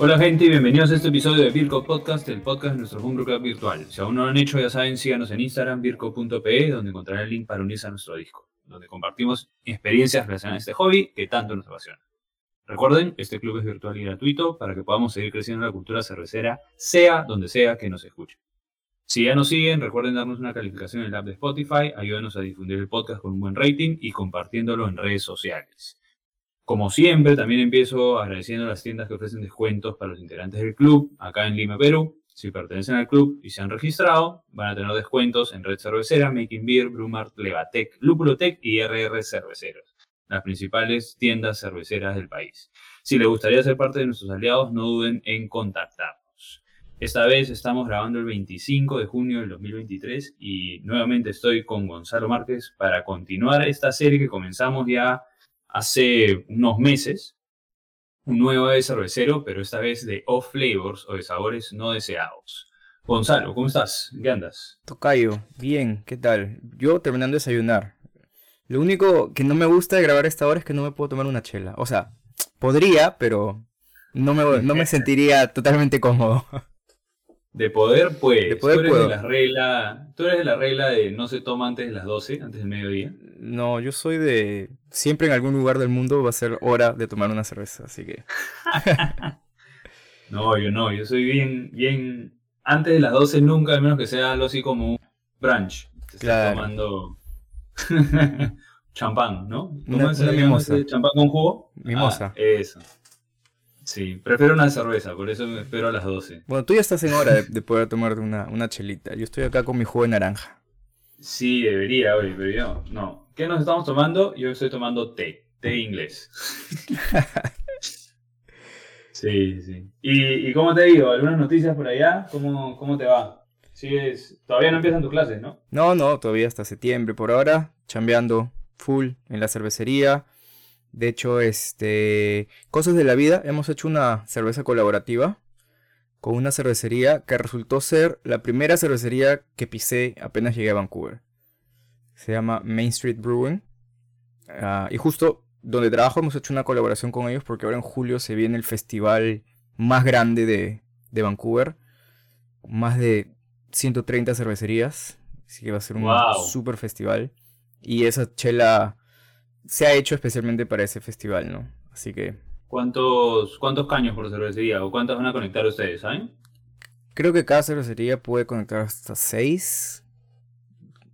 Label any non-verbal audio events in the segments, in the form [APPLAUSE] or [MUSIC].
Hola gente y bienvenidos a este episodio de Virco Podcast, el podcast de nuestro Homebrew Club virtual. Si aún no lo han hecho, ya saben, síganos en Instagram, virco.pe, donde encontrarán el link para unirse a nuestro Discord, donde compartimos experiencias relacionadas a este hobby que tanto nos apasiona. Recuerden, este club es virtual y gratuito para que podamos seguir creciendo la cultura cervecera, sea donde sea que nos escuchen. Si ya nos siguen, recuerden darnos una calificación en el app de Spotify, ayúdenos a difundir el podcast con un buen rating y compartiéndolo en redes sociales. Como siempre, también empiezo agradeciendo a las tiendas que ofrecen descuentos para los integrantes del club acá en Lima, Perú. Si pertenecen al club y se han registrado, van a tener descuentos en Red Cervecera, Making Beer, Brumart, Levatec, Lupulotec y RR Cerveceros, las principales tiendas cerveceras del país. Si les gustaría ser parte de nuestros aliados, no duden en contactarnos. Esta vez estamos grabando el 25 de junio del 2023 y nuevamente estoy con Gonzalo Márquez para continuar esta serie que comenzamos ya hace unos meses un nuevo de cervecero, pero esta vez de off flavors o de sabores no deseados. Gonzalo, ¿cómo estás? ¿Qué andas? Tocayo, bien, ¿qué tal? Yo terminando de desayunar. Lo único que no me gusta de grabar esta hora es que no me puedo tomar una chela. O sea, podría, pero no me, no me [LAUGHS] sentiría totalmente cómodo. De poder, pues. De poder tú, eres puedo. de la regla, tú eres de la regla de no se toma antes de las 12, antes del mediodía. No, yo soy de... Siempre en algún lugar del mundo va a ser hora de tomar una cerveza, así que... [LAUGHS] No, yo no, yo soy bien, bien. Antes de las 12 nunca, al menos que sea algo así como un brunch. Te estás Claro. tomando [LAUGHS] champán, ¿no? ¿Cómo Una- una mimosa. ¿Champán con jugo? Mimosa. Ah, eso. Sí, prefiero una cerveza, por eso me espero a las 12. Bueno, tú ya estás en hora de, de poder tomarte una, una chelita. Yo estoy acá con mi jugo de naranja. Sí, debería hoy, pero yo no. ¿Qué nos estamos tomando? Yo estoy tomando té, té inglés. [LAUGHS] Sí, sí. ¿Y, y cómo te digo? ¿Algunas noticias por allá? ¿Cómo, cómo te va? Sigues, todavía no empiezan tus clases, ¿no? No, no, todavía hasta septiembre por ahora, chambeando full en la cervecería. De hecho, este, cosas de la vida, hemos hecho una cerveza colaborativa con una cervecería que resultó ser la primera cervecería que pisé apenas llegué a Vancouver. Se llama Main Street Brewing. Ah, y justo donde trabajo hemos hecho una colaboración con ellos porque ahora en julio se viene el festival más grande de, de Vancouver. Más de 130 cervecerías. Así que va a ser un Wow. super festival. Y esa chela se ha hecho especialmente para ese festival, ¿no? Así que ¿Cuántos, cuántos caños por cervecería o cuántas van a conectar ustedes, saben? creo que cada cervecería puede conectar hasta 6,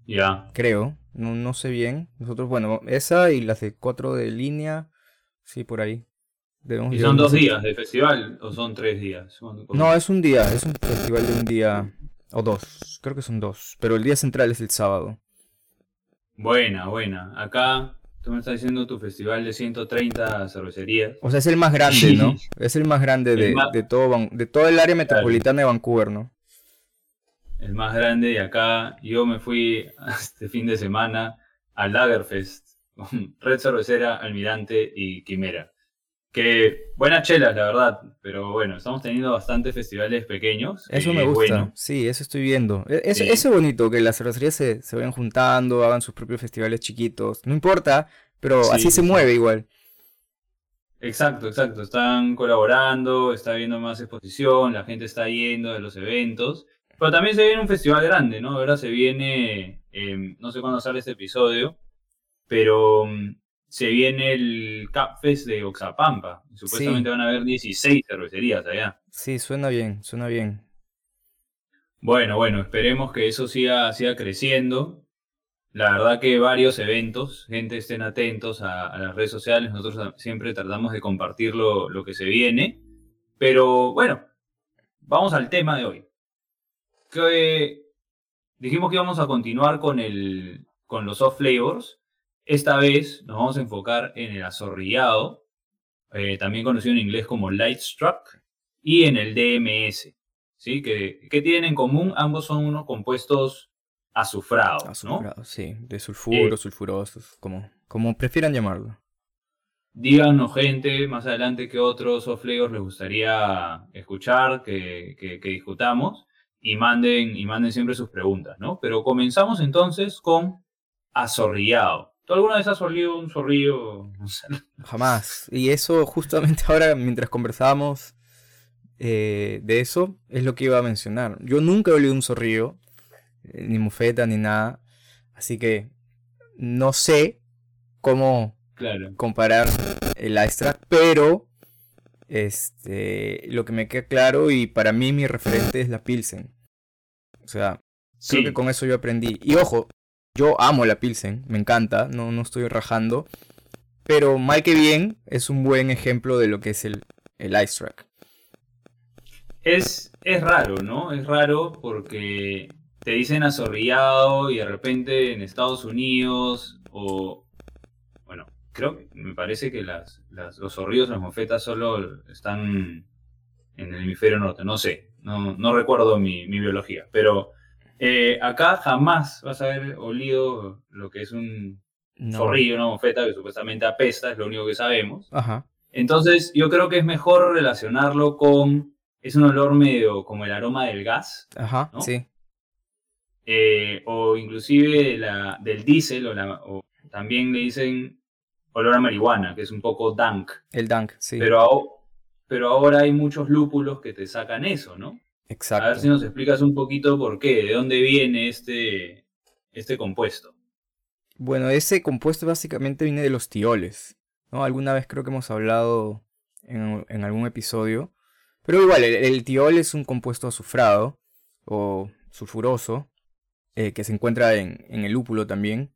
Ya. creo. No, no sé bien. Nosotros, bueno, esa y las de 4 de línea, sí, por ahí. Debemos ¿Y son dos días de festival o son tres días? No, es un día, es un festival de un día o dos. Creo que son dos. Pero el día central es el sábado. Buena, buena. Acá tú me estás diciendo tu festival de 130 cervecerías. O sea, es el más grande, ¿no? Es el más grande de, más- de todo, Van- de todo el área metropolitana de Vancouver, ¿no? El más grande y acá yo me fui [LAUGHS] este fin de semana al Lagerfest con Red Cervecera, Almirante y Quimera. Que buenas chelas, la verdad, pero bueno, estamos teniendo bastantes festivales pequeños. Eso me es gusta. bueno. Sí, eso estoy viendo. E- Eso, Sí. eso es bonito, que las cervecerías se, se vayan juntando, hagan sus propios festivales chiquitos. No importa, pero Sí, así se mueve igual. Exacto, exacto. Están colaborando, está habiendo más exposición, la gente está yendo de los eventos. Pero también se viene un festival grande, ¿no? Ahora se viene, eh, no sé cuándo sale este episodio, pero mm, se viene el Cup Fest de Oxapampa. Supuestamente Sí. van a haber 16 cervecerías allá. Sí, suena bien, suena bien. Bueno, bueno, esperemos que eso siga, siga creciendo. La verdad que varios eventos, gente estén atentos a, a las redes sociales, nosotros siempre tratamos de compartir lo, lo que se viene. Pero bueno, vamos al tema de hoy. Que dijimos que íbamos a continuar con, el, con los soft flavors. Esta vez nos vamos a enfocar en el azorrillado, eh, también conocido en inglés como light struck, y en el DMS. ¿sí? ¿Qué, tienen en común? Ambos son unos compuestos azufrados. Azufrados, sí, de sulfuro, eh, sulfurosos, como, como prefieran llamarlo. Díganos, gente, más adelante qué otros off les gustaría escuchar, que, que, que, discutamos, y manden, y manden siempre sus preguntas, ¿no? Pero comenzamos entonces con azorrillado. ¿Tú alguna vez has olido un zorrillo? Jamás. Y eso justamente [LAUGHS] ahora, mientras conversábamos eh, de eso, es lo que iba a mencionar. Yo nunca he olido un zorrillo, eh, ni mufeta, ni nada. Así que no sé cómo comparar el extra, pero este, lo que me queda claro y para mí mi referente es la Pilsen. O sea, creo que con eso yo aprendí. Y ojo, yo amo la Pilsen, me encanta, no, no estoy rajando. Pero mal que bien, es un buen ejemplo de lo que es el, el Ice Track. Es, es raro, ¿no? Es raro porque te dicen azorrillado y de repente en Estados Unidos o... Bueno, creo que me parece que las, los zorrillos, las mofetas solo están en el hemisferio norte, no sé, no, no recuerdo mi, mi biología, pero eh, acá jamás vas a haber olido lo que es un zorrillo, una mofeta que supuestamente apesta, es lo único que sabemos. Entonces, yo creo que es mejor relacionarlo con. Es un olor medio como el aroma del gas. Ajá, sí. Eh, o inclusive la, del diésel, o, también le dicen olor a marihuana, que es un poco dank. El dank, sí. Pero, pero ahora hay muchos lúpulos que te sacan eso, ¿no? Exacto. A ver si nos explicas un poquito por qué, de dónde viene este, este compuesto. Bueno, ese compuesto básicamente viene de los tioles. ¿no? Alguna vez creo que hemos hablado en, algún episodio. Pero igual, el, tiol es un compuesto azufrado o sulfuroso eh, que se encuentra en, en, el lúpulo también.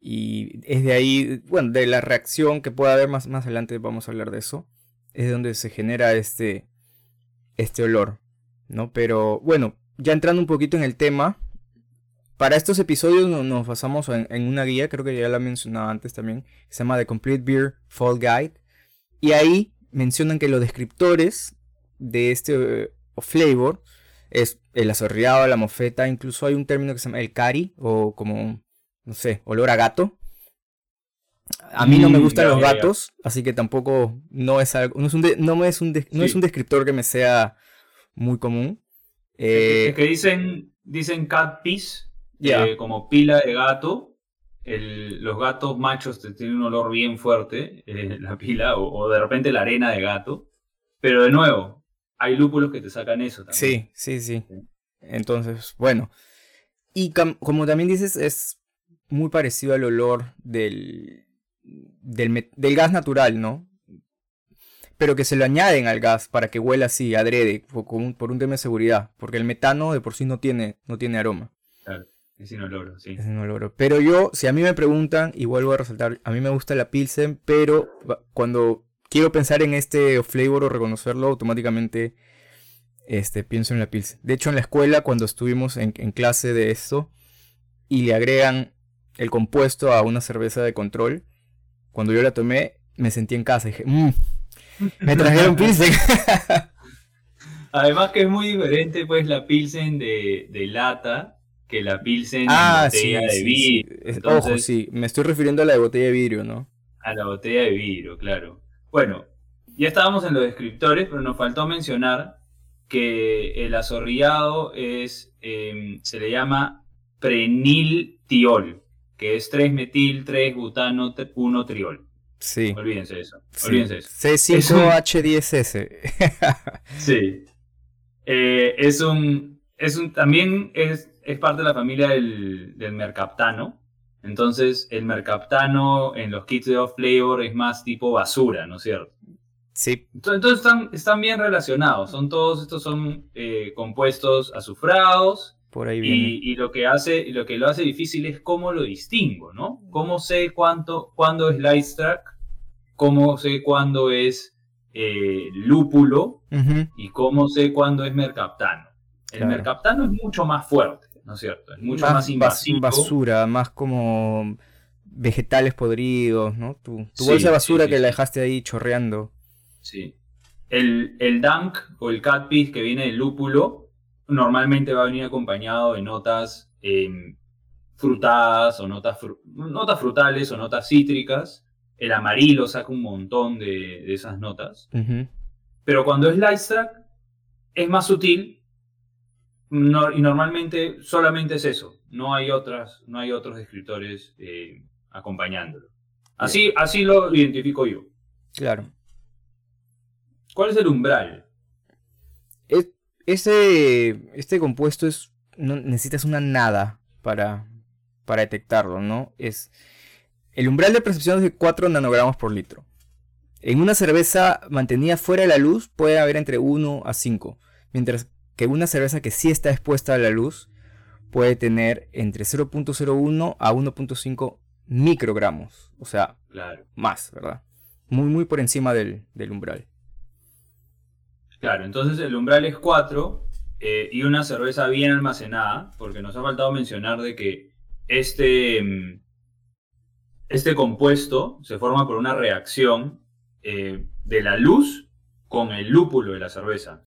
Y es de ahí, bueno, de la reacción que puede haber más, más adelante, vamos a hablar de eso. Es de donde se genera este, este olor. ¿No? Pero bueno, ya entrando un poquito en el tema, para estos episodios nos basamos en, una guía, creo que ya la mencionaba antes también, se llama The Complete Beer Fall Guide, y ahí mencionan que los descriptores de este uh, flavor es el azorreado, la mofeta, incluso hay un término que se llama el cari, o como, no sé, olor a gato. A mí no me mm, gustan los gatos, así que tampoco no es algo, no es un, no es un, no es un descriptor que me sea muy común. Eh, es que dicen, dicen cat piece, eh, como pila de gato. los gatos machos tienen un olor bien fuerte, eh, [LAUGHS] la pila, o, de repente la arena de gato. Pero de nuevo, hay lúpulos que te sacan eso también. Sí, sí, sí. Entonces, bueno. Y como también dices, es muy parecido al olor del, del, del gas natural, ¿no? Pero que se lo añaden al gas para que huela así, adrede, por, por un tema de seguridad, porque el metano de por sí no tiene, no tiene aroma. Claro, es inoloro, sí. Es inoloro. Pero yo, si a mí me preguntan, y vuelvo a resaltar, a mí me gusta la Pilsen, pero cuando quiero pensar en este flavor o reconocerlo, automáticamente este, pienso en la Pilsen. De hecho, en la escuela, cuando estuvimos en, clase de esto, y le agregan el compuesto a una cerveza de control, cuando yo la tomé, me sentí en casa y dije, mmm, me trajeron Pilsen. [LAUGHS] Además que es muy diferente pues la Pilsen de, lata que la Pilsen ah, botella de vidrio. Ojo, sí, me estoy refiriendo a la de botella de vidrio, ¿no? A la botella de vidrio, claro. Bueno, ya estábamos en los descriptores, pero nos faltó mencionar que el azorrillado es, em, se le llama preniltiol, que es 3-metil, 3-butano, 1-triol. Sí. Olvídense eso. Olvídense eso. C5H10S. [LAUGHS] sí. Eh, es un. Es un. También es, es parte de la familia del, del, mercaptano. Entonces, el mercaptano en los kits de off flavor es más tipo basura, ¿no es cierto? Sí. Entonces están, están bien relacionados. Son todos estos son eh, compuestos azufrados. Por ahí viene. Y, y, lo que hace, lo que lo hace difícil es cómo lo distingo, ¿no? ¿Cómo sé cuánto, cuándo es light track cómo sé cuándo es eh, lúpulo y cómo sé cuándo es mercaptano. El mercaptano es mucho más fuerte, ¿no es cierto? Es mucho más, invasivo. basura, más como vegetales podridos, ¿no? Tu, bolsa de basura que la dejaste ahí chorreando. Sí. el, el Dunk o el Cat Piece que viene del lúpulo normalmente va a venir acompañado de notas em, frutadas o notas, notas frutales o notas cítricas. El amarillo saca un montón de, esas notas. Pero cuando es light es más sutil y normalmente solamente es eso. No hay, otras, no hay otros escritores eh, acompañándolo. Así, así lo identifico yo. Claro. ¿Cuál es el umbral? este, este compuesto es. No, necesitas una nada para, para detectarlo, ¿no? Es. El umbral de percepción es de 4 nanogramos por litro. En una cerveza mantenida fuera de la luz puede haber entre 1 a 5, mientras que una cerveza que sí está expuesta a la luz puede tener entre 0.01 a 1.5 microgramos, o sea, claro. más, ¿verdad? Muy, muy por encima del, umbral. Claro, entonces el umbral es 4 eh, y una cerveza bien almacenada, porque nos ha faltado mencionar de que este, mm, este compuesto se forma por una reacción eh, de la luz con el lúpulo de la cerveza.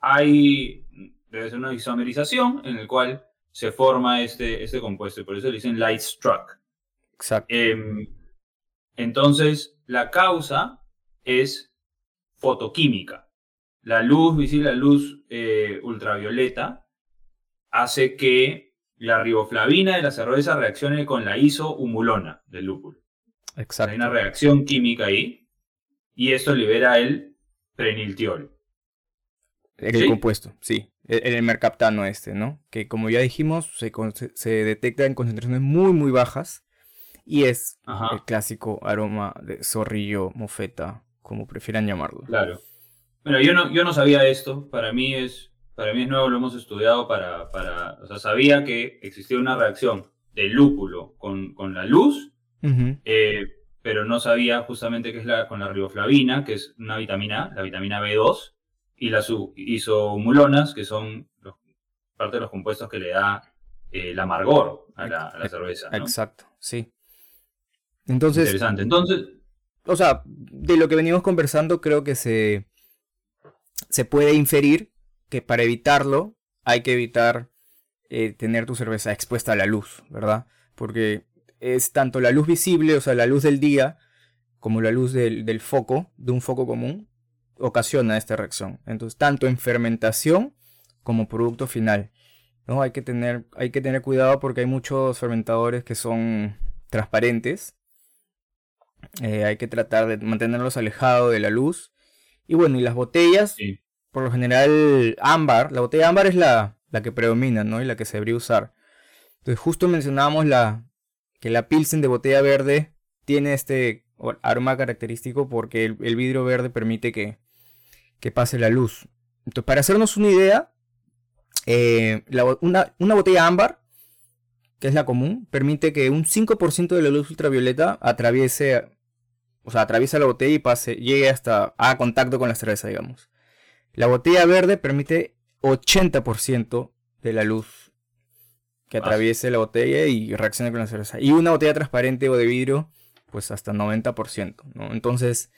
Hay, debe ser una isomerización en el cual se forma este, este compuesto, y por eso le dicen light struck. Exacto. Em, entonces, la causa es fotoquímica. La luz visible, la luz eh, ultravioleta, hace que la riboflavina de la cerveza reaccione con la isohumulona del lúpulo. Exacto. Hay una reacción química ahí y esto libera el preniltiol. El compuesto, sí. El, mercaptano este, ¿no? Que como ya dijimos, se, se detecta en concentraciones muy, muy bajas y es el clásico aroma de zorrillo, mofeta, como prefieran llamarlo. Claro. Bueno, yo no, yo no sabía esto. Para mí es, para mí es nuevo, lo hemos estudiado para, para, o sea, sabía que existía una reacción del lúpulo con, con la luz, eh, pero no sabía justamente qué es la, con la riboflavina, que es una vitamina, la vitamina B2, y las isomulonas, que son parte de los compuestos que le da eh, el amargor a la, cerveza. Exacto, sí. Entonces, Interesante. Entonces, o sea, de lo que venimos conversando, creo que se, se puede inferir que para evitarlo hay que evitar eh, tener tu cerveza expuesta a la luz, ¿verdad? Porque es tanto la luz visible, o sea, la luz del día, como la luz del, del foco, de un foco común, ocasiona esta reacción. Entonces, tanto en fermentación como producto final. ¿no? Hay, que tener, hay que tener cuidado porque hay muchos fermentadores que son transparentes eh, hay que tratar de mantenerlos alejados de la luz. Y bueno, y las botellas, por lo general ámbar, la botella ámbar es la, la que predomina, ¿no? Y la que se debería usar. Entonces justo mencionábamos la, que la Pilsen de botella verde tiene este aroma característico porque el, vidrio verde permite que, que, pase la luz. Entonces, para hacernos una idea, eh, una, una, botella ámbar, que es la común, permite que un 5% de la luz ultravioleta atraviese o sea, atraviesa la botella y pase, llegue hasta a contacto con la cerveza, digamos. La botella verde permite 80% de la luz que atraviese la botella y reaccione con la cerveza. Y una botella transparente o de vidrio, pues hasta 90%, ¿no? Entonces,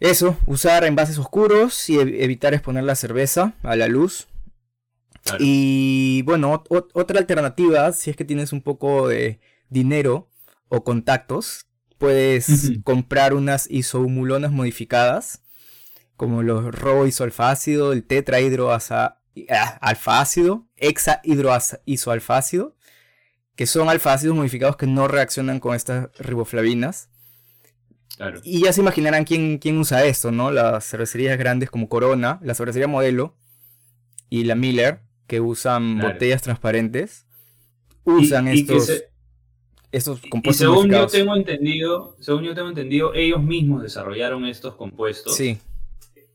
eso, usar envases oscuros y evitar exponer la cerveza a la luz. Y bueno, otra alternativa, si es que tienes un poco de dinero o contactos, puedes comprar unas isohumulonas modificadas, como los roboisoalfácido, el tetrahidroalfácido, ah, hexahidroisoalfácido, que son alfácidos modificados que no reaccionan con estas riboflavinas. Y ya se imaginarán quién, quién, usa esto, ¿no? Las cervecerías grandes como Corona, la cervecería Modelo y la Miller, que usan botellas transparentes, usan estos estos compuestos. Y según yo tengo entendido, según yo tengo entendido, ellos mismos desarrollaron estos compuestos. Sí.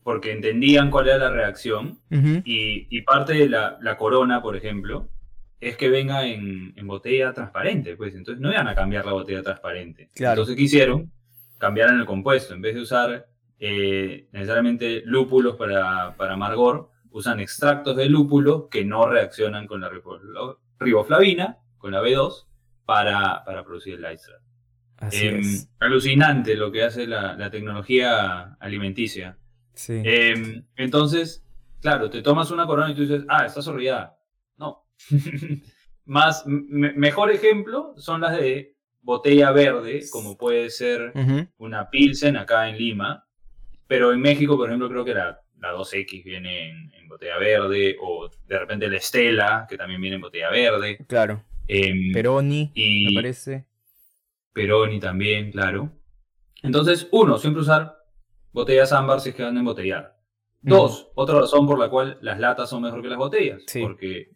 Porque entendían cuál era la reacción. y, parte de la, corona, por ejemplo, es que venga en, botella transparente. Pues entonces no iban a cambiar la botella transparente. Entonces, ¿qué hicieron? Cambiaron el compuesto. En vez de usar eh, necesariamente lúpulos para, para amargor, usan extractos de lúpulo que no reaccionan con la riboflavina, con la B2, para, para producir el Lystra. Em, alucinante lo que hace la, tecnología alimenticia. Sí. Em, entonces, claro, te tomas una corona y tú dices, ah, está sorrillada. No. [LAUGHS] Más, me- mejor ejemplo son las de botella verde, como puede ser una Pilsen acá en Lima, pero en México, por ejemplo, creo que la, la 2X viene en, en botella verde, o de repente la Estela, que también viene en botella verde. Claro. em, Peroni, y me parece. Peroni también, claro. Entonces, uno, siempre usar botellas ámbar si es que van a embotellar. Dos, otra razón por la cual las latas son mejor que las botellas. Sí. Porque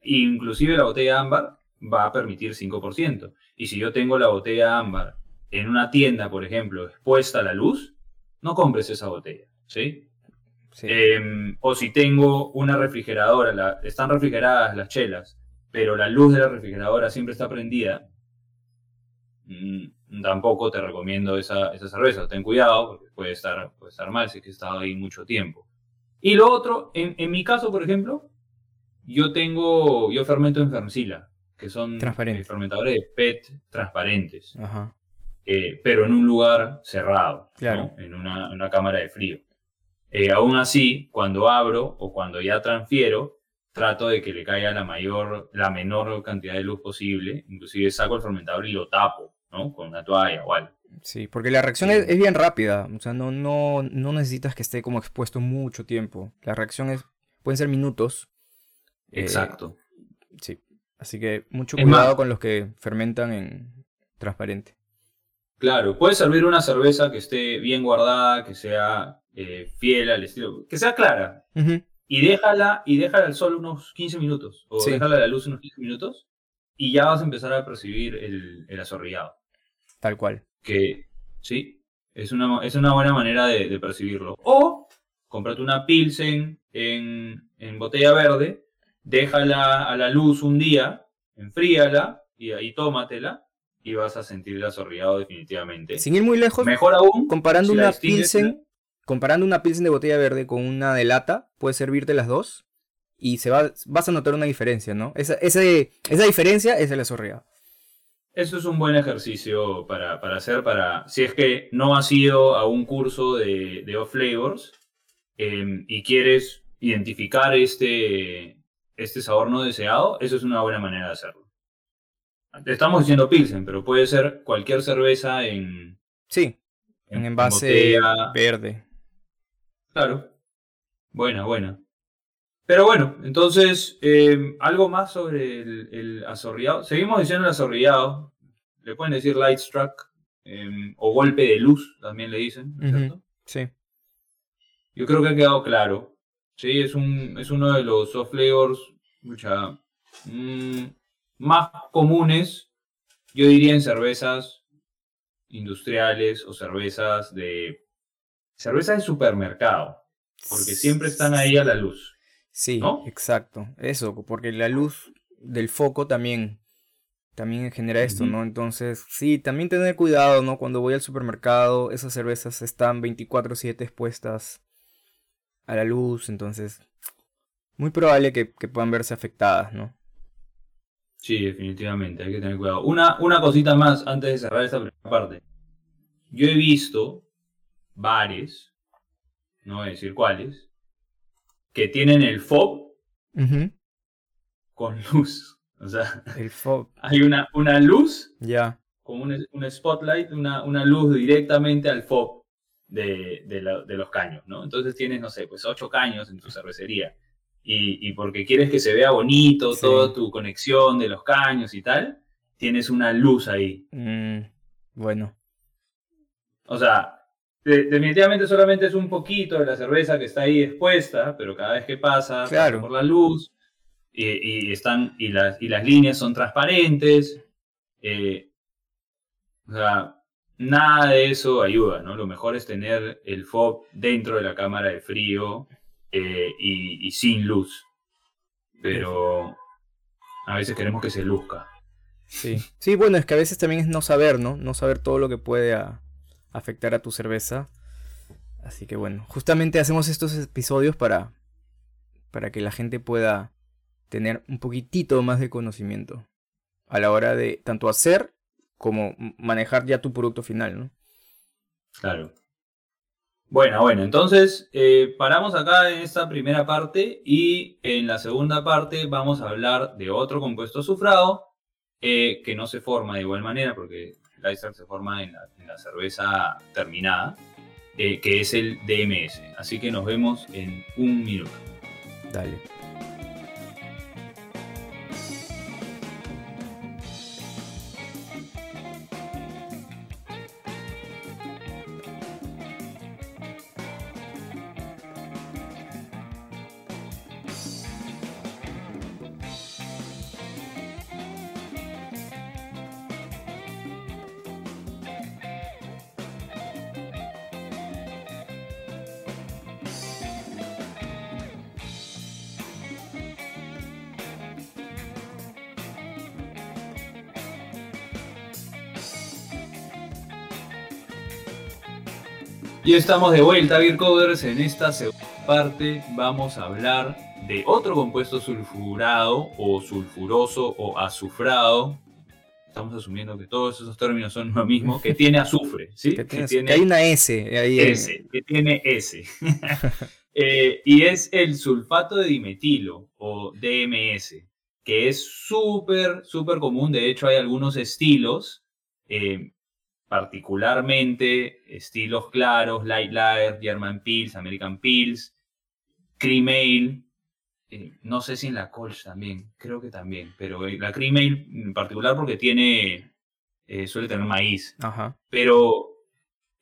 inclusive la botella ámbar va a permitir 5%. Y si yo tengo la botella ámbar en una tienda, por ejemplo, expuesta a la luz, no compres esa botella. ¿sí? Sí. Em, o si tengo una refrigeradora, la- están refrigeradas las chelas, pero la luz de la refrigeradora siempre está prendida, mm, tampoco te recomiendo esa, esa cerveza. Ten cuidado, porque puede estar, puede estar mal si es que he estado ahí mucho tiempo. Y lo otro, en, en mi caso, por ejemplo, yo tengo, yo fermento en Fermsila, que son eh, fermentadores de PET transparentes Ajá. eh, pero en un lugar cerrado, Claro. ¿no? en una, una cámara de frío. Eh, aún así, cuando abro o cuando ya transfiero, trato de que le caiga la mayor, la menor cantidad de luz posible. Inclusive saco el fermentador y lo tapo, ¿no? Con una toalla o algo. Sí, porque la reacción Sí. es, es bien rápida. O sea, no, no, no necesitas que esté como expuesto mucho tiempo. La reacción es, pueden ser minutos. Eh, Exacto. Sí. Así que mucho Es cuidado más- con los que fermentan en transparente. Claro, puedes servir una cerveza que esté bien guardada, que sea eh, fiel al estilo, que sea clara, y déjala, y déjala al sol unos 15 minutos, o Sí. déjala a la luz unos 15 minutos, y ya vas a empezar a percibir el, el azorrillado. Tal cual. Que, sí, es una, es una buena manera de, de percibirlo. O, cómprate una Pilsen en, en botella verde, déjala a la luz un día, enfríala, y ahí tómatela, y vas a sentir el azorrillado definitivamente. Sin ir muy lejos, Mejor aún, comparando si una Pilsen, comparando una Pilsen de botella verde con una de lata, puedes servirte las dos y se va, vas a notar una diferencia, ¿no? Esa, ese- esa diferencia es el azorreado. Eso es un buen ejercicio para, para hacer, para si es que no has ido a un curso de, de off flavors em, y quieres identificar este, este sabor no deseado, eso es una buena manera de hacerlo. Estamos diciendo Pilsen, pero puede ser cualquier cerveza en, Sí, en- en en envase verde. Claro. Buena, buena. Pero bueno, entonces, em, algo más sobre el, el azorrillado. Seguimos diciendo el azorrillado. Le pueden decir light struck em, o golpe de luz, también le dicen, ¿no es cierto? Sí. Yo creo que ha quedado claro. Sí, es, un, es uno de los soft flavors mucha, mm, más comunes, yo diría en cervezas industriales o cervezas de cervezas de supermercado, porque siempre están ahí a la luz. Sí, ¿no? exacto. Eso, porque la luz del foco también, también genera esto. ¿no? Entonces, sí, también tener cuidado, ¿no? Cuando voy al supermercado, esas cervezas están 24/7 expuestas a la luz, entonces, muy probable que, que puedan verse afectadas, ¿no? Sí, definitivamente, hay que tener cuidado. Una, una cosita más antes de cerrar esta primera parte. Yo he visto bares, no voy a decir cuáles, que tienen el fob con luz. O sea, El [LAUGHS] hay una, una luz, ya. como un, un spotlight, una, una luz directamente al fob de, de la- de los caños, ¿no? Entonces tienes, no sé, pues ocho caños en tu cervecería. Y, y porque quieres que se vea bonito Sí. toda tu conexión de los caños y tal, tienes una luz ahí. Mm, bueno, O sea, definitivamente solamente es un poquito de la cerveza que está ahí expuesta, pero cada vez que pasa, pasa Claro. por la luz y, y están y las, y las líneas son transparentes. eh, o sea, nada de eso ayuda, ¿no? Lo mejor es tener el FOB dentro de la cámara de frío eh, y, y sin luz. Pero a veces queremos que se luzca. sí. Sí, bueno, es que a veces también es no saber, ¿no? No saber todo lo que puede a- afectar a tu cerveza. Así que bueno, justamente hacemos estos episodios para, para que la gente pueda tener un poquitito más de conocimiento a la hora de tanto hacer como manejar ya tu producto final, ¿no? Claro. Bueno, bueno, entonces eh, paramos acá en esta primera parte y en la segunda parte vamos a hablar de otro compuesto azufrado eh, que no se forma de igual manera porque el iceberg se forma en la, cerveza terminada, eh, que es el DMS. Así que nos vemos en un minuto. Dale. Y estamos de vuelta, Beer Coders. En esta segunda parte vamos a hablar de otro compuesto sulfurado o sulfuroso o azufrado. Estamos asumiendo que todos esos términos son lo mismo, que tiene azufre, ¿sí? Que, tiene, hay una S ahí. S, que tiene S. [LAUGHS] Eh, y es el sulfato de dimetilo o DMS, que es súper, súper común. De hecho, hay algunos estilos. Eh, particularmente estilos claros, Light Lager, German Pils, American Pils, Cream Ale, eh, no sé si en la Colch también, creo que también, pero la Cream Ale en particular porque tiene, eh, suele tener maíz. Pero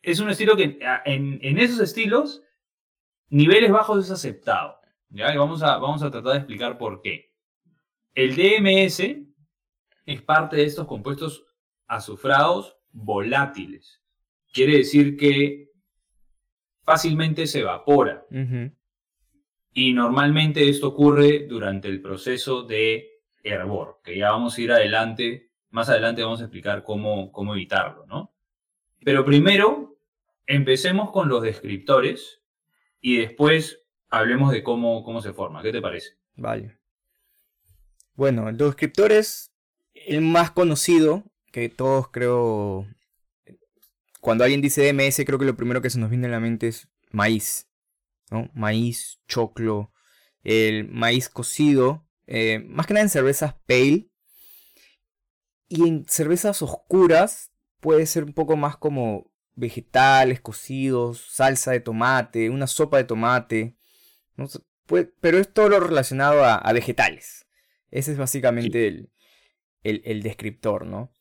es un estilo que en, esos estilos, niveles bajos es aceptado. ¿ya? vamos, a, vamos a tratar de explicar por qué. El DMS es parte de estos compuestos azufrados volátiles. Quiere decir que fácilmente se evapora. Y normalmente esto ocurre durante el proceso de hervor, que ya vamos a ir adelante, más adelante vamos a explicar cómo, cómo evitarlo, ¿no? Pero primero, empecemos con los descriptores y después hablemos de cómo, cómo se forma. ¿Qué te parece? Vale. Bueno, los descriptores, el más conocido que todos creo, cuando alguien dice DMS, creo que lo primero que se nos viene a la mente es maíz, ¿no? Maíz, choclo, el maíz cocido, eh, más que nada en cervezas pale. Y en cervezas oscuras puede ser un poco más como vegetales cocidos, salsa de tomate, una sopa de tomate. pero es todo lo relacionado a, vegetales. Ese es básicamente el, el, descriptor, ¿no?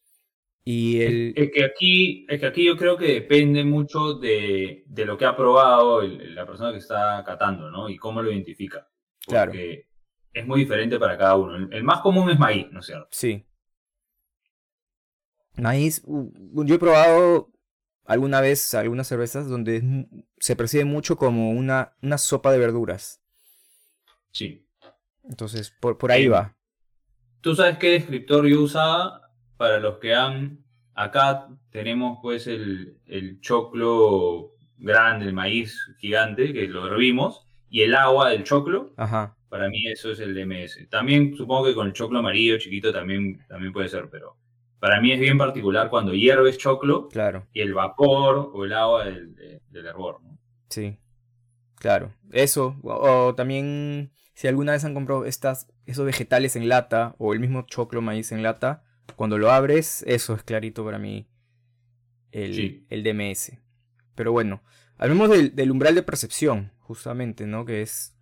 Y el... es, que aquí, es que aquí yo creo que depende mucho de, lo que ha probado la persona que está catando, ¿no? Y cómo lo identifica. Porque es muy diferente para cada uno. El, más común es maíz, ¿no es cierto? Sí. Maíz, yo he probado alguna vez algunas cervezas donde se percibe mucho como una, una sopa de verduras. Sí. Entonces, por, por ahí va. ¿Tú sabes qué descriptor yo usaba? Para los que han, acá tenemos pues el, choclo grande, el maíz gigante, que lo hervimos, y el agua del choclo. Ajá. Para mí eso es el DMS. También supongo que con el choclo amarillo chiquito también, también puede ser, pero para mí es bien particular cuando hierves choclo claro. y el vapor o el agua del, del hervor. Sí, claro. Eso, o, también si alguna vez han comprado estas, esos vegetales en lata o el mismo choclo maíz en lata, cuando lo abres, eso es clarito para mí el, el DMS. Pero bueno, hablemos del, umbral de percepción, justamente, ¿no? Que es,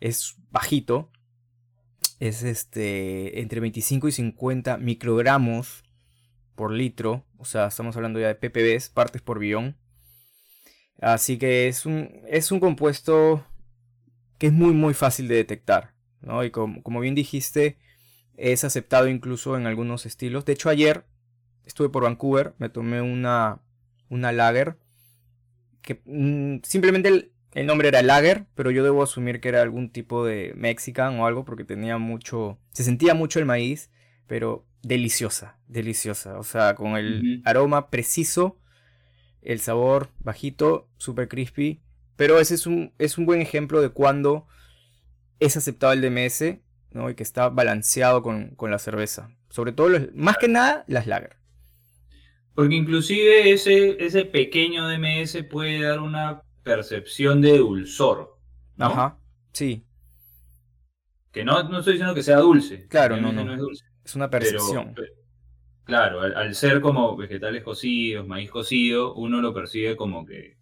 es bajito. Es este entre 25 y 50 microgramos por litro. O sea, estamos hablando ya de ppbs, partes por billón. Así que es un, es un compuesto que es muy muy fácil de detectar. ¿no? Y como, como bien dijiste, es aceptado incluso en algunos estilos. De hecho, ayer estuve por Vancouver, me tomé una, una lager, que mm, simplemente el, nombre era lager, pero yo debo asumir que era algún tipo de mexican o algo, porque tenía mucho, se sentía mucho el maíz, pero deliciosa, deliciosa, o sea, con el aroma preciso, el sabor bajito, super crispy, pero ese es un, es un buen ejemplo de cuando es aceptado el DMS y que está balanceado con, la cerveza. Sobre todo, más que nada, las lager. Porque inclusive ese, ese pequeño DMS puede dar una percepción de dulzor. ¿no? Ajá, sí, Que no, no estoy diciendo que sea dulce. Claro, no, no. es dulce. es una pero- percepción. pe- claro, al, al ser como vegetales cocidos, maíz cocido, uno lo percibe como que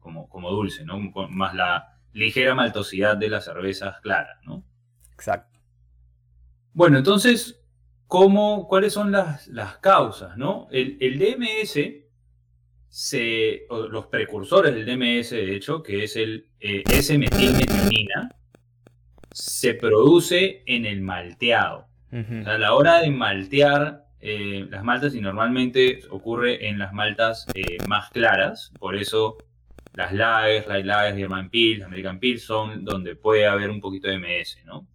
como, como dulce, ¿no? Con- más la ligera maltosidad de las cervezas claras, ¿no? Exacto. Bueno, entonces, ¿cómo, ¿cuáles son las, las causas, no? El, el DMS, se, los precursores del DMS, de hecho, que es el eh, S-metilmetionina, se produce en el malteado. O sea, a la hora de maltear eh, las maltas, y normalmente ocurre en las maltas eh, más claras, por eso las lagers, light lagers, German Pils, American Pils son donde puede haber un poquito de MS, ¿no?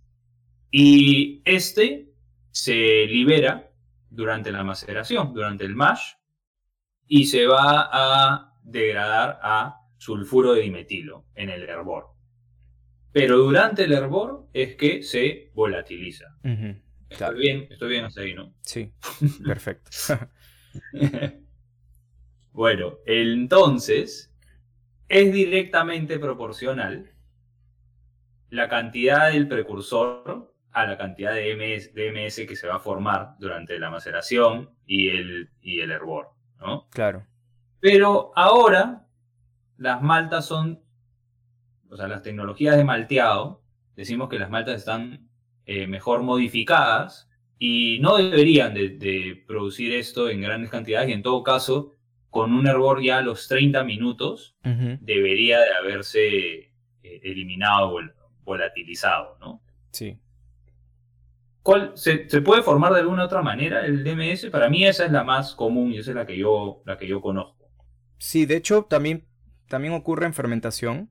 Y este se libera durante la maceración, durante el mash, y se va a degradar a sulfuro de dimetilo en el hervor. Pero durante el hervor es que se volatiliza. Estoy Claro. bien, estoy bien hasta ahí, ¿no? Sí, [LAUGHS] perfecto. [LAUGHS] bueno, entonces es directamente proporcional la cantidad del precursor a la cantidad de MS, de MS que se va a formar durante la maceración y el, y el hervor, ¿no? Claro. Pero ahora las maltas son, o sea, las tecnologías de malteado, decimos que las maltas están eh, mejor modificadas y no deberían de, de producir esto en grandes cantidades y en todo caso, con un hervor ya a los 30 minutos, debería de haberse eh, eliminado, vol- volatilizado, ¿no? Sí. ¿Cuál, se, puede formar de alguna otra manera el DMS? Para mí esa es la más común y esa es la que yo, la que yo conozco. Sí, de hecho también, también ocurre en fermentación,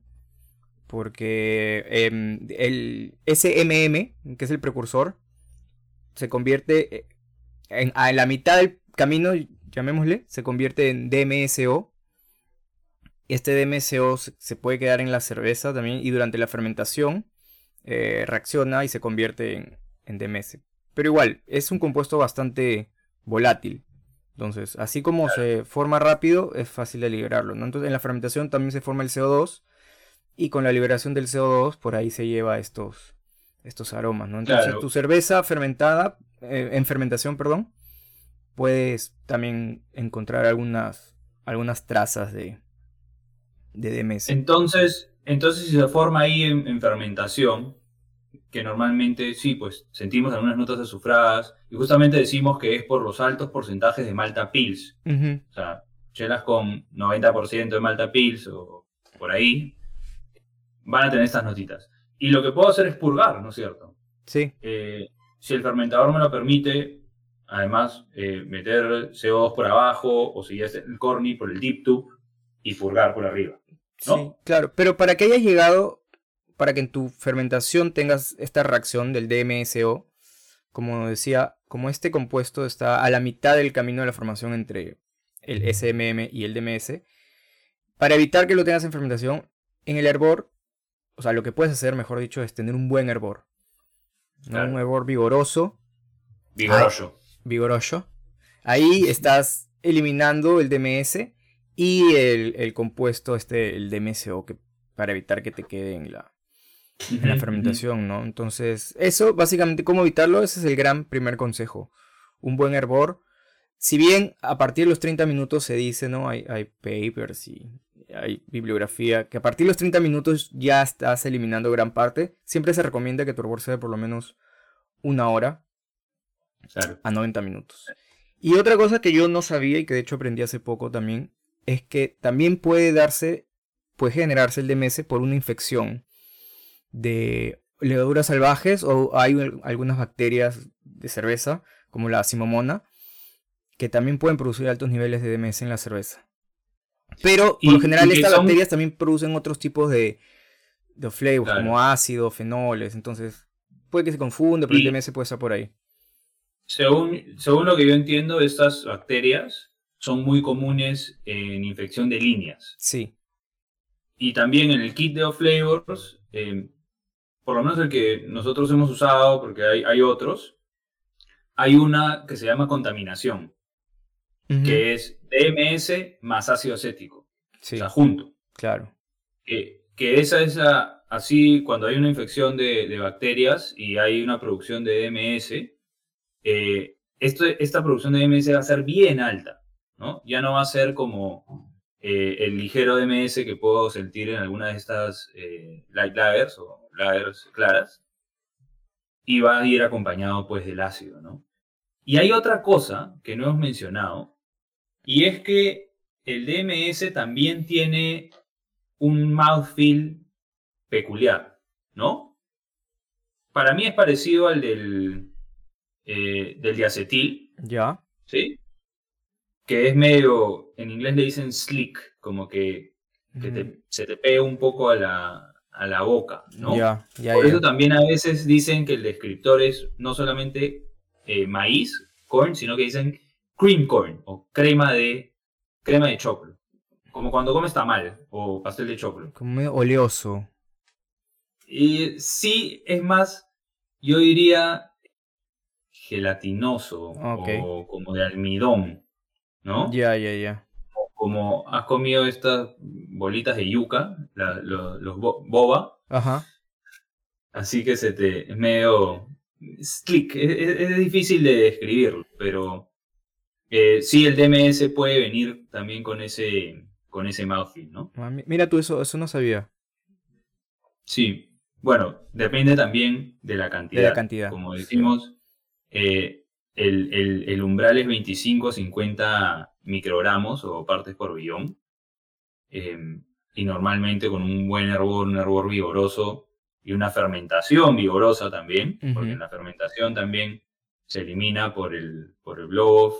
porque em, el SMM, que es el precursor, se convierte eh, en, a la mitad del camino, llamémosle, se convierte en DMSO. Este DMSO se, se puede quedar en la cerveza también y durante la fermentación eh, reacciona y se convierte en, en DMS. Pero igual, es un compuesto bastante volátil. Entonces, así como se forma rápido, es fácil de liberarlo, ¿no? Entonces, en la fermentación también se forma el CO2 y con la liberación del CO2 por ahí se lleva estos, estos aromas, ¿no? Entonces, Claro. tu cerveza fermentada, eh, en fermentación, perdón, puedes también encontrar algunas, algunas trazas de, de DMS. Entonces, entonces si se forma ahí en, en fermentación, que normalmente sí, pues sentimos algunas notas azufradas, y justamente decimos que es por los altos porcentajes de Malta Pils. Ujú, O sea, chelas con 90% de Malta Pils o por ahí, van a tener estas notitas. Y lo que puedo hacer es purgar, ¿no es cierto? Sí, Eh, si el fermentador me lo permite, además, eh, meter CO2 por abajo, o si ya es el corny, por el deep tube, y purgar por arriba. ¿no? Sí, claro, pero para que hayas llegado, para que en tu fermentación tengas esta reacción del DMSO, como decía, como este compuesto está a la mitad del camino de la formación entre el SMM y el DMS, para evitar que lo tengas en fermentación, en el hervor, o sea, lo que puedes hacer, mejor dicho, es tener un buen hervor. ¿no? Claro. Un hervor vigoroso, Vigoroso. vigoroso. Ahí estás eliminando el DMS y el, el compuesto, este, el DMSO, que, para evitar que te quede en la, en la fermentación, ¿no? Entonces, eso, básicamente, ¿cómo evitarlo? Ese es el gran primer consejo. Un buen hervor. Si bien a partir de los 30 minutos se dice, ¿no? Hay, hay papers y hay bibliografía, que a partir de los 30 minutos ya estás eliminando gran parte. Siempre se recomienda que tu hervor sea de por lo menos una hora. Claro. a 90 minutos. Y otra cosa que yo no sabía y que de hecho aprendí hace poco también, es que también puede darse, puede generarse el DMS por una infección de levaduras salvajes o hay al- algunas bacterias de cerveza, como la simomona, que también pueden producir altos niveles de DMS en la cerveza. Pero por lo general estas son- bacterias también producen otros tipos de, de flavors, Claro. como ácido, fenoles, entonces puede que se confunde, pero Y- el DMS puede estar por ahí. Según, según lo que yo entiendo, estas bacterias son muy comunes en infección de líneas. Sí. Y también en el kit de off flavors, eh, por lo menos el que nosotros hemos usado, porque hay, hay otros, hay una que se llama contaminación, que es DMS más ácido acético, Sí, o sea, junto. claro. que, que esa es la- así cuando hay una infección de, de bacterias y hay una producción de DMS, eh, esto, esta producción de DMS va a ser bien alta, ¿no? Ya no va a ser como eh, el ligero DMS que puedo sentir en alguna de estas eh, light lagers o lagers claras, y va a ir acompañado pues del ácido, ¿no? Y hay otra cosa que no hemos mencionado, y es que el DMS también tiene un mouthfeel peculiar, ¿no? Para mí es parecido al del, eh, del diacetil, Ya. ¿sí? Que es medio, en inglés le dicen slick, como que, que te- se te pega un poco a la, a la boca, ¿no? Ya, ya, Por eso también a veces dicen que el descriptor es no solamente eh, maíz, corn, sino que dicen cream corn o crema de, crema de choclo. Como cuando comes tamal o pastel de choclo. Como medio oleoso. Y sí, es más, yo diría gelatinoso Ok. o como de almidón, ¿no? Ya, ya, ya. Como has comido estas bolitas de yuca, la- los bo- boba, Ajá. así que se te es medio slick, es, difícil de describirlo, pero eh, sí el DMS puede venir también con ese con ese mouthfeel, ¿no? Ah, mi- Mira tú, eso, eso no sabía. Sí, bueno, depende también de la cantidad. De la cantidad. Como decimos, eh, el, el- el umbral es 25 50 microgramos o partes por billón. Eh, y normalmente con un buen hervor, un hervor vigoroso y una fermentación vigorosa también, porque en la fermentación también se elimina por el, por el blow-off,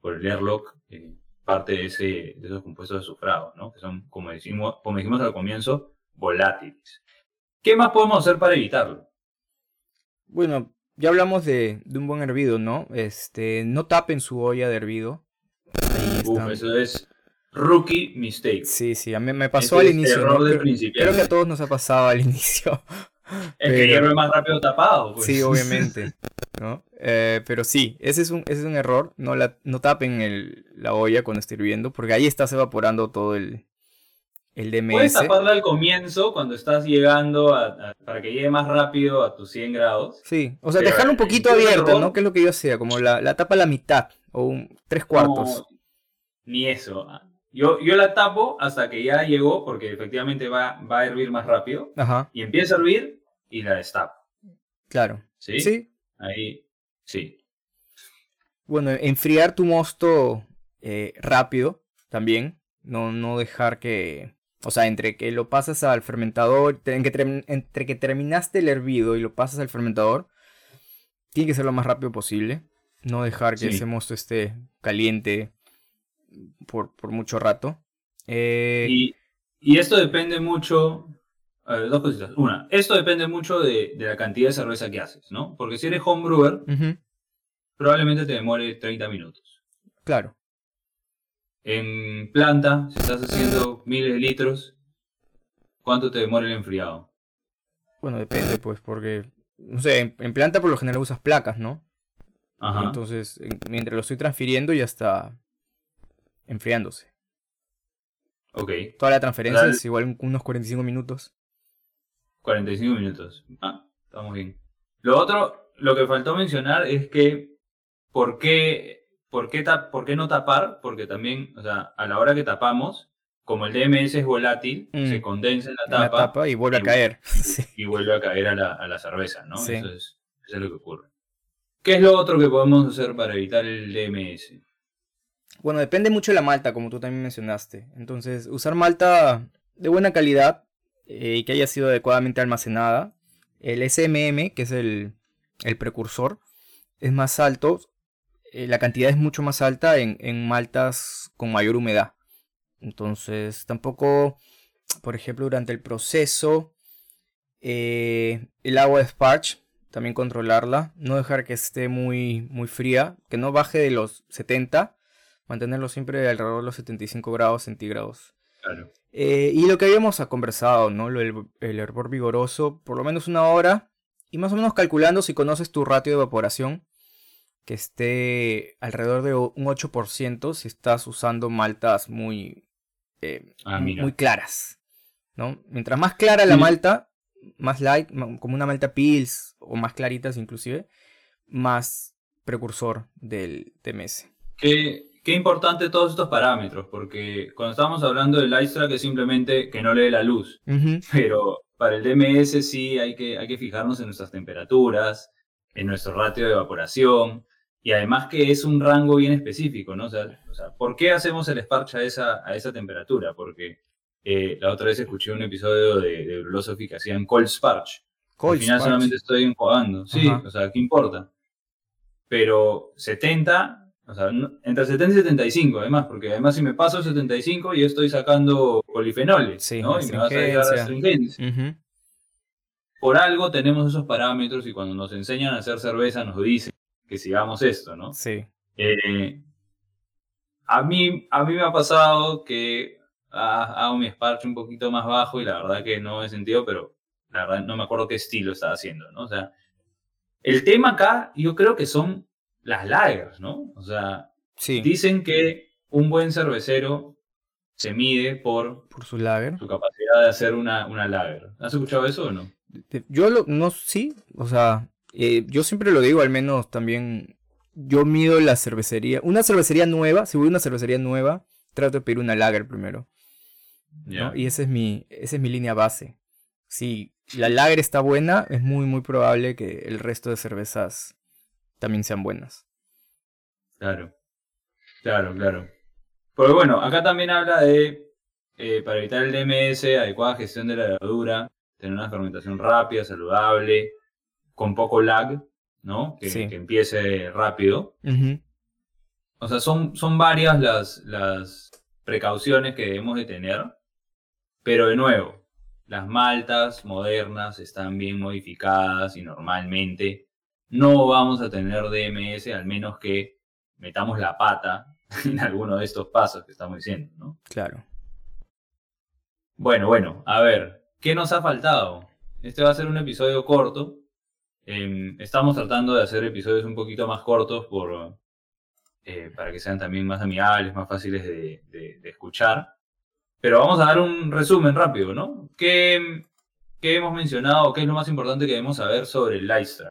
por el airlock, eh, parte de, ese, de esos compuestos azufrados, ¿no? que son, como, decimos, como dijimos al comienzo, volátiles. ¿Qué más podemos hacer para evitarlo? Bueno, ya hablamos de, de un buen hervido, ¿no? Este, no tapen su olla de hervido. Ahí Uf, están. eso es rookie mistake. Sí, sí, a mí me pasó Ese al inicio. error ¿no? de Creo, que a todos nos ha pasado al [LAUGHS] inicio. Es que hierve más rápido tapado. Pues. Sí, obviamente. [LAUGHS] ¿no? Eh, pero sí, ese es un, ese es un error. No, la, no tapen el- la olla cuando esté hirviendo, porque ahí estás evaporando todo el, el Puedes DMS. taparla al comienzo cuando estás llegando a- a- para que llegue más rápido a tus 100 grados. Sí, o sea, dejarlo un el poquito error- ¿no? Que es lo que yo hacía, como la, la tapa a la mitad o un tres cuartos. No, ni eso. Yo, yo la tapo hasta que ya llegó, porque efectivamente va, va a hervir más rápido. Ajá, Y empieza a hervir y la destapo. claro. ¿Sí? Sí, Ahí, sí. bueno, enfriar tu mosto eh, rápido también. No, no dejar que. O sea, entre que lo pasas al fermentador, en que entre que terminaste el hervido y lo pasas al fermentador, tiene que ser lo más rápido posible. No dejar que Sí. ese mosto esté caliente por, por mucho rato. Eh, Y, y esto depende mucho. A ver, dos cositas. Una, esto depende mucho de, de la cantidad de cerveza que haces, ¿no? Porque si eres homebrewer, ujú, probablemente te demore 30 minutos. claro. En planta, si estás haciendo miles de litros, ¿cuánto te demora el enfriado? Bueno, depende, pues, porque. No sé, en, en planta por lo general usas placas, ¿no? Ajá. Entonces, en- mientras lo estoy transfiriendo, ya está enfriándose. ok, Toda la transferencia es igual un- unos 45 minutos. 45 minutos. Ah, estamos bien. Lo otro, lo que faltó mencionar es que, ¿por qué, por qué, tap- por qué no tapar? Porque también, o sea, a la hora que tapamos, como el DMS es volátil, Mm. se condensa en la En la tapa, y vuelve a y- caer. [LAUGHS] Sí. y vuelve a caer a la, a la cerveza, ¿no? Sí. Eso, es, eso es lo que ocurre. ¿Qué es lo otro que podemos hacer para evitar el DMS? Bueno, depende mucho de la malta, como tú también mencionaste. Entonces, usar malta de buena calidad eh, y que haya sido adecuadamente almacenada. El SMM, que es el, el precursor, es más alto. eh, la cantidad es mucho más alta en, maltas con mayor humedad. Entonces, tampoco, por ejemplo, durante el proceso, eh, el agua de sparge, también controlarla. No dejar que esté muy, muy fría, que no baje de los 70 mantenerlo siempre alrededor de los 75 grados centígrados. Claro. Eh, y lo que habíamos conversado, ¿no? Lo del- el hervor vigoroso, por lo menos una hora. Y más o menos calculando si conoces tu ratio de evaporación, que esté alrededor de un 8% si estás usando maltas muy, eh, Ah, muy claras. ¿no? Mientras más clara la malta, más light, como una malta pils o más claritas inclusive, más precursor del TMS. Qué, qué importante todos estos parámetros, porque cuando estábamos hablando del Light Track es simplemente que no le dé la luz, pero para el DMS sí hay que, hay que fijarnos en nuestras temperaturas, en nuestro ratio de evaporación, y además que es un rango bien específico, ¿no? O sea, o sea, ¿por qué hacemos el sparch a esa, a esa temperatura? Porque eh, la otra vez escuché un episodio de, de Brulosophy que hacían cold sparch. Al final solamente estoy enjuagando. Sí, Ajá. o sea, ¿qué importa? Pero 70, o sea, entre 70 y 75, además, porque además si me paso el 75 yo estoy sacando polifenoles, Sí, ¿no? Y me vas a llegar a astringencia. astringencia. Ujú, Por algo tenemos esos parámetros y cuando nos enseñan a hacer cerveza nos dicen que sigamos esto, ¿no? Sí. Eh, a, mí, a mí me ha pasado que hago mi sparch un poquito más bajo y la verdad que no he sentido, pero la verdad no me acuerdo qué estilo estaba haciendo, ¿no? O sea, el tema acá yo creo que son las lagers, ¿no? O sea, Sí, dicen que un buen cervecero se mide por por su lager. su capacidad de hacer una, una lager. ¿Has escuchado eso o no? Yo lo, no, sí, o sea, eh, yo siempre lo digo, al menos también, yo mido la cervecería, una cervecería nueva, si voy a una cervecería nueva, trato de pedir una lager primero, ¿no? Y esa es mi, esa es mi línea base. Si la lager está buena, es muy, muy probable que el resto de cervezas también sean buenas. Claro, claro, claro. Pero bueno, acá también habla de, eh, para evitar el DMS, adecuada gestión de la levadura, tener una fermentación rápida, saludable, con poco lag, ¿no? Que, Sí. que empiece rápido. O sea, son, son varias las, las precauciones que debemos de tener. Pero de nuevo, las maltas modernas están bien modificadas y normalmente no vamos a tener DMS al menos que metamos la pata [LAUGHS] en alguno de estos pasos que estamos diciendo, ¿no? claro. Bueno, bueno, a ver, ¿qué nos ha faltado? Este va a ser un episodio corto. Em, estamos tratando de hacer episodios un poquito más cortos por, eh, para que sean también más amigables, más fáciles de, de- de escuchar. Pero vamos a dar un resumen rápido, ¿no? ¿Qué, hemos mencionado? ¿Qué es lo más importante que debemos saber sobre el Lystra?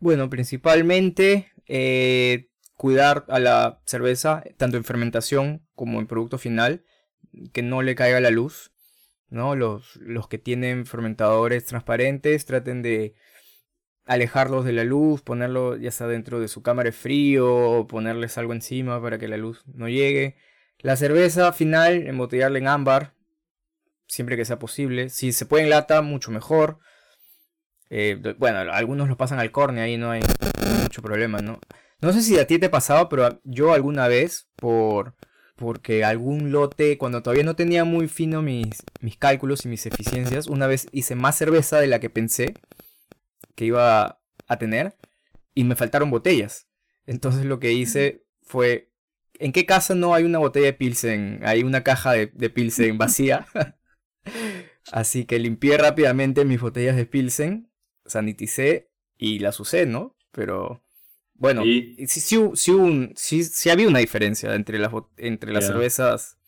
Bueno, principalmente eh, cuidar a la cerveza, tanto en fermentación como en producto final, que no le caiga la luz. ¿no? Los, los que tienen fermentadores transparentes traten de alejarlos de la luz, ponerlo ya sea dentro de su cámara de frío o ponerles algo encima para que la luz no llegue. La cerveza final, embotellarla en ámbar, siempre que sea posible. Si se puede en lata, mucho mejor. Eh, bueno, algunos lo pasan al córnea, ahí no hay, mucho problema, ¿no? No sé si a ti te ha pasado, pero yo alguna vez, por porque algún lote, cuando todavía no tenía muy fino mis, mis cálculos y mis eficiencias, una vez hice más cerveza de la que pensé que iba a tener y me faltaron botellas. Entonces lo que hice fue, ¿en qué casa no hay una botella de Pilsen? Hay una caja de, de Pilsen [LAUGHS] vacía. [LAUGHS] Así que limpié rápidamente mis botellas de Pilsen, saniticé y las usé, ¿no? Pero bueno, sí, sí, hu- sí hubo un- sí- sí había una diferencia entre las, entre las cervezas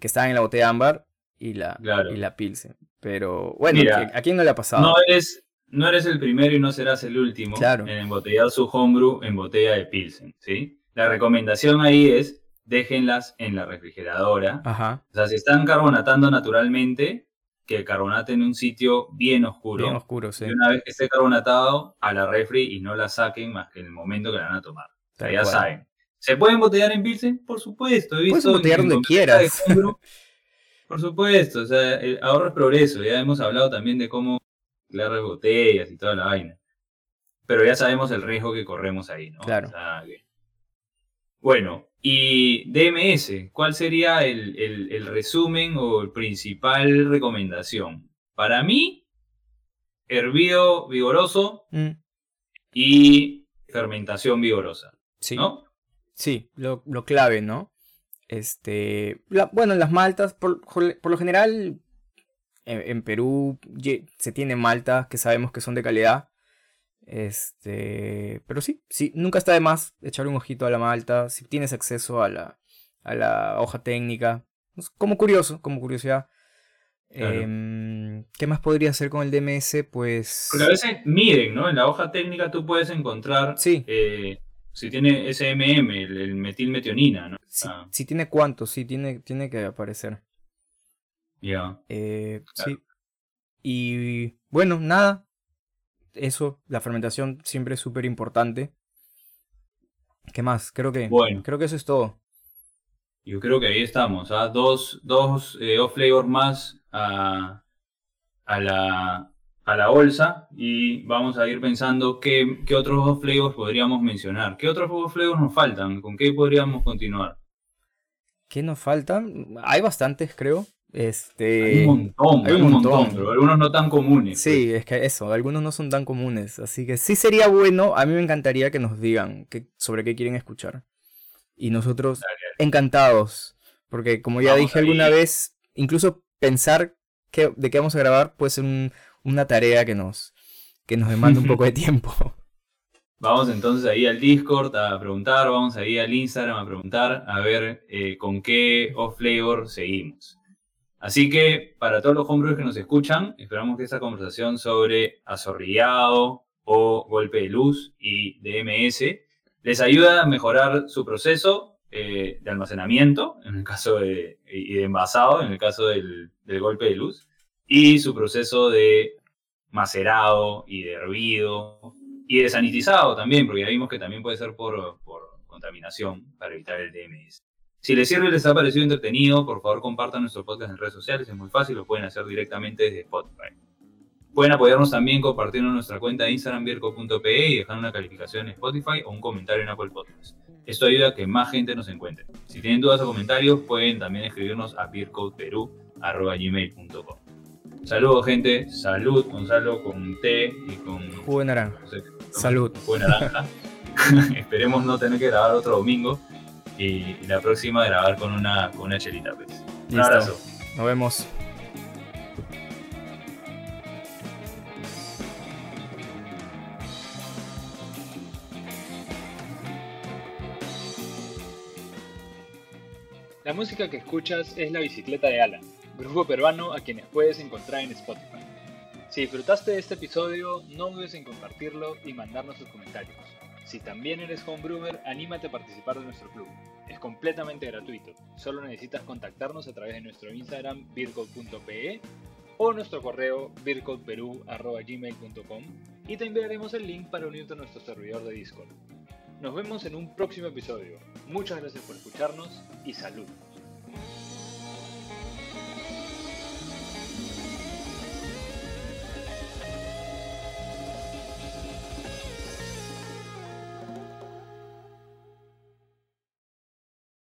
que estaban en la botella ámbar y la, Claro. y la Pilsen. Pero bueno, Mira, ¿a quién no le ha pasado? No eres, no eres el primero y no serás el último Claro. en embotellar su homebrew en botella de Pilsen, ¿sí? La recomendación ahí es déjenlas en la refrigeradora. Ajá, O sea, si están carbonatando naturalmente, que carbonaten en un sitio bien oscuro. bien oscuro, sí. Y una vez que esté carbonatado, a la refri y no la saquen más que en el momento que la van a tomar. O sea, Tal ya cual. saben. ¿Se pueden botellar en Pilsen? Por supuesto. He Puedes visto en- en donde quieras. [LAUGHS] Por supuesto. O sea, el ahorro es progreso. Ya hemos hablado también de cómo reciclar botellas y toda la vaina. Pero ya sabemos el riesgo que corremos ahí, ¿no? Claro. O sea, que- Bueno, y DMS, ¿cuál sería el, el- el resumen o el principal recomendación? Para mí, hervido vigoroso Mm, y fermentación vigorosa, sí. ¿no? Sí, lo, lo clave, ¿no? Este, la- bueno, las maltas, por, por lo general, en, en Perú se tienen maltas que sabemos que son de calidad. Este, pero sí, sí, nunca está de más echar un ojito a la malta, si tienes acceso a la, a la hoja técnica, pues, como curioso, como curiosidad. Claro. Em, ¿Qué más podría hacer con el DMS? Pues... Porque a veces miden, ¿no? En la hoja técnica tú puedes encontrar Sí, eh, si tiene SMM, el, el metilmetionina, ¿no? Ah, sí tiene cuánto, sí tiene, tiene que aparecer. ya. Eh, Claro. Sí. Y bueno, nada. Eso, la fermentación siempre es súper importante. ¿Qué más? Creo que, Bueno. creo que eso es todo. Yo creo que ahí estamos, ¿ah? Dos, dos eh, off flavor más a, a la, a la bolsa y vamos a ir pensando qué, qué otros off flavors podríamos mencionar. ¿Qué otros off flavors nos faltan? ¿Con qué podríamos continuar? ¿Qué nos falta? Hay bastantes, creo. Hay Este. un montón, hay hay un montón, montón. pero algunos no tan comunes. Sí, es que eso, algunos no son tan comunes. Así que sí sería bueno. A mí me encantaría que nos digan que, sobre qué quieren escuchar. Y nosotros Dale, encantados. Porque como ya Vamos dije alguna vez, incluso pensar qué- de qué vamos a grabar puede ser un- una tarea que nos, que nos demanda un [LAUGHS] poco de tiempo. Vamos entonces ahí al Discord a preguntar, vamos ahí al Instagram a preguntar, a ver eh, con qué off flavor seguimos. Así que para todos los hombres que nos escuchan, esperamos que esta conversación sobre azorrillado o golpe de luz y DMS les ayude a mejorar su proceso eh, de almacenamiento, en el caso de, y de envasado, en el caso del, golpe de luz, y su proceso de macerado y de hervido y desanitizado también, porque ya vimos que también puede ser por, por contaminación para evitar el DMS. Si les sirve y les ha parecido entretenido, por favor compartan nuestro podcast en redes sociales, es muy fácil, lo pueden hacer directamente desde Spotify. Pueden apoyarnos también compartiendo nuestra cuenta de Instagram, virco.pe, y dejar una calificación en Spotify o un comentario en Apple Podcast. Esto ayuda a que más gente nos encuentre. Si tienen dudas o comentarios, pueden también escribirnos a beercodeperú.gmail.com Saludos, gente. Salud, Gonzalo, con té y con Jugo de naranja. no sé, Salud. jugo de naranja. [LAUGHS] Esperemos no tener que grabar otro domingo y, y la próxima grabar con una, con una chelita. Pues. Un abrazo. Nos vemos. La música que escuchas es La Bicicleta de Alan, grupo peruano a quienes puedes encontrar en Spotify. Si disfrutaste de este episodio, no dudes en compartirlo y mandarnos tus comentarios. Si también eres homebrewer, anímate a participar de nuestro club. Es completamente gratuito. Solo necesitas contactarnos a través de nuestro Instagram vircode.pe o nuestro correo vircodeperú.gmail.com y te enviaremos el link para unirte a nuestro servidor de Discord. Nos vemos en un próximo episodio. Muchas gracias por escucharnos y salud.